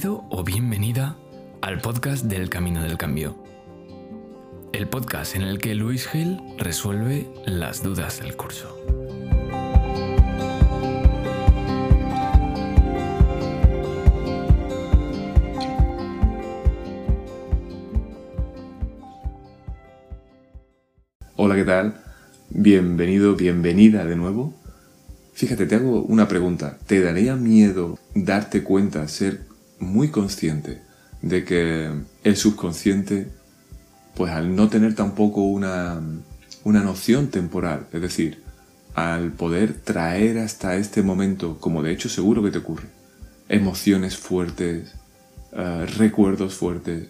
Bienvenido o bienvenida al podcast del Camino del Cambio. El podcast en el que Luis Gil resuelve las dudas del curso. Hola, ¿qué tal? Bienvenido, bienvenida de nuevo. Fíjate, te hago una pregunta. ¿Te daría miedo darte cuenta, ser muy consciente de que el subconsciente, pues al no tener tampoco una, una noción temporal, es decir, al poder traer hasta este momento, como de hecho seguro que te ocurre, emociones fuertes, eh, recuerdos fuertes,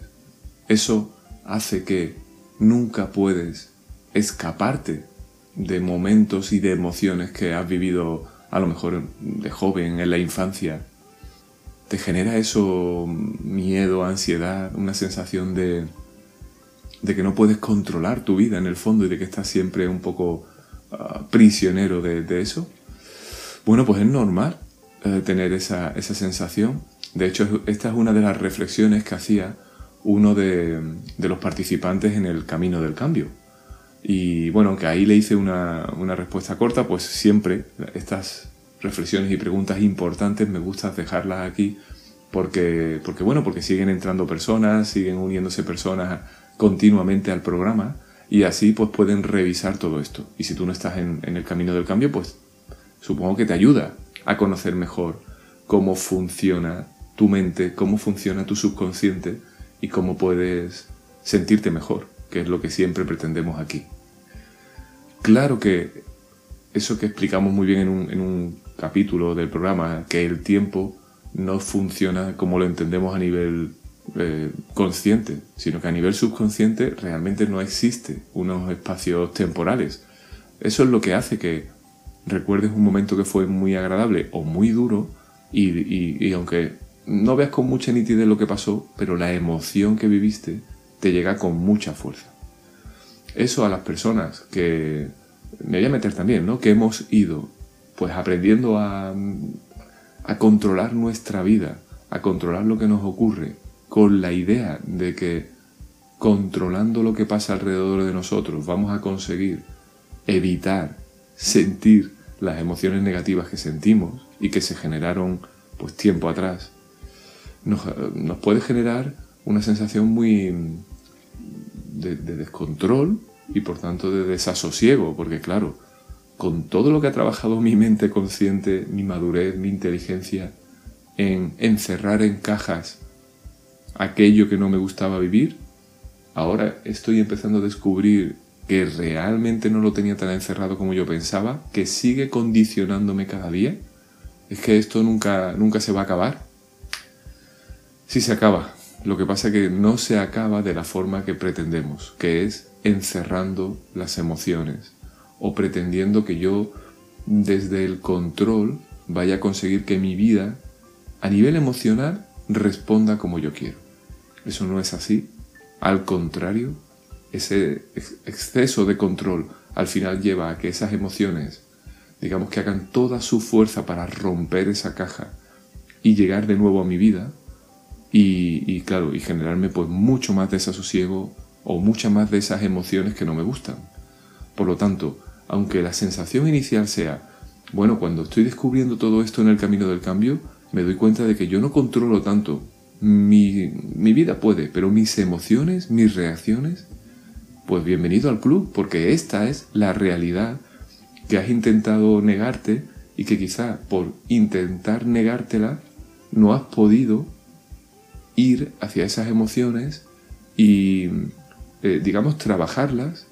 eso hace que nunca puedes escaparte de momentos y de emociones que has vivido a lo mejor de joven, en la infancia, te genera eso miedo, ansiedad, una sensación de, de que no puedes controlar tu vida en el fondo y de que estás siempre un poco ah, prisionero de, eso. Bueno, pues es normal eh, tener esa, esa, sensación. De hecho, esta es una de las reflexiones que hacía uno de, de los participantes en el Camino del Cambio y bueno, aunque ahí le hice una, una, respuesta corta, pues siempre estas reflexiones y preguntas importantes me gusta dejarlas aquí porque, porque bueno, porque siguen entrando personas, siguen uniéndose personas continuamente al programa y así pues pueden revisar todo esto. Y si tú no estás en, el camino del cambio, pues supongo que te ayuda a conocer mejor cómo funciona tu mente, cómo funciona tu subconsciente y cómo puedes sentirte mejor que es lo que siempre pretendemos aquí. Claro que eso que explicamos muy bien en un, capítulo del programa, que el tiempo no funciona como lo entendemos a nivel eh, consciente, sino que a nivel subconsciente realmente no existe unos espacios temporales. Eso es lo que hace que recuerdes un momento que fue muy agradable o muy duro y, y aunque no veas con mucha nitidez lo que pasó, pero la emoción que viviste te llega con mucha fuerza. Eso a las personas que me voy a meter también, ¿no? Que hemos ido pues aprendiendo a, a controlar nuestra vida, a controlar lo que nos ocurre, con la idea de que controlando lo que pasa alrededor de nosotros vamos a conseguir evitar sentir las emociones negativas que sentimos y que se generaron pues tiempo atrás, nos, nos puede generar una sensación muy, de, descontrol y por tanto de desasosiego, porque claro, con todo lo que ha trabajado mi mente consciente, mi madurez, mi inteligencia, en encerrar en cajas aquello que no me gustaba vivir, ahora estoy empezando a descubrir que realmente no lo tenía tan encerrado como yo pensaba, que sigue condicionándome cada día. Es que esto nunca, nunca se va a acabar. Sí se acaba, lo que pasa es que no se acaba de la forma que pretendemos, que es encerrando las emociones o pretendiendo que yo desde el control vaya a conseguir que mi vida a nivel emocional responda como yo quiero. Eso no es así. Al contrario, ese exceso de control al final lleva a que esas emociones, digamos que hagan toda su fuerza para romper esa caja y llegar de nuevo a mi vida, y, claro, y generarme pues mucho más desasosiego o muchas más de esas emociones que no me gustan. Por lo tanto, aunque la sensación inicial sea, bueno, cuando estoy descubriendo todo esto en el camino del cambio, me doy cuenta de que yo no controlo tanto. Mi, mi vida puede, pero mis emociones, mis reacciones, pues bienvenido al club, porque esta es la realidad que has intentado negarte y que quizá por intentar negártela no has podido ir hacia esas emociones y, eh, digamos, trabajarlas,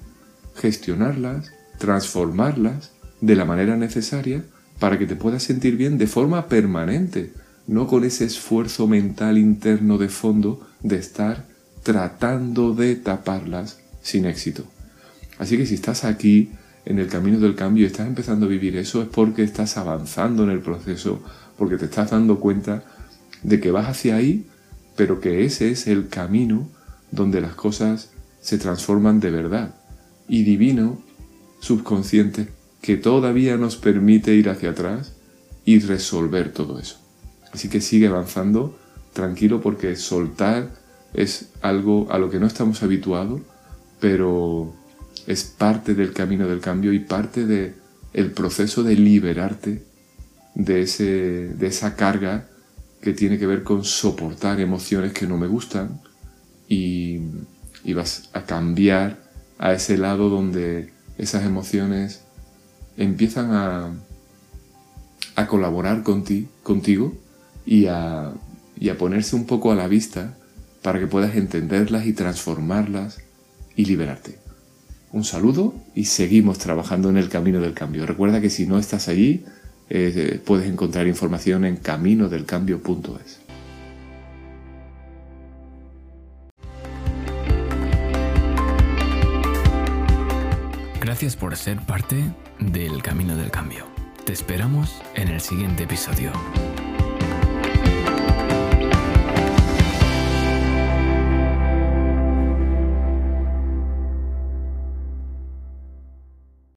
gestionarlas, transformarlas de la manera necesaria para que te puedas sentir bien de forma permanente, no con ese esfuerzo mental interno de fondo de estar tratando de taparlas sin éxito. Así que si estás aquí en el camino del cambio y estás empezando a vivir eso es porque estás avanzando en el proceso, porque te estás dando cuenta de que vas hacia ahí pero que ese es el camino donde las cosas se transforman de verdad y divino, subconsciente, que todavía nos permite ir hacia atrás y resolver todo eso. Así que sigue avanzando, tranquilo porque soltar es algo a lo que no estamos habituados, pero es parte del camino del cambio y parte del el proceso de liberarte de, ese, de esa carga que tiene que ver con soportar emociones que no me gustan y, y vas a cambiar a ese lado donde esas emociones empiezan a, a colaborar contigo y a, y a ponerse un poco a la vista para que puedas entenderlas y transformarlas y liberarte. Un saludo y seguimos trabajando en el camino del cambio. Recuerda que si no estás allí, eh, puedes encontrar información en caminodelcambio.es. Gracias por ser parte del Camino del Cambio. Te esperamos en el siguiente episodio.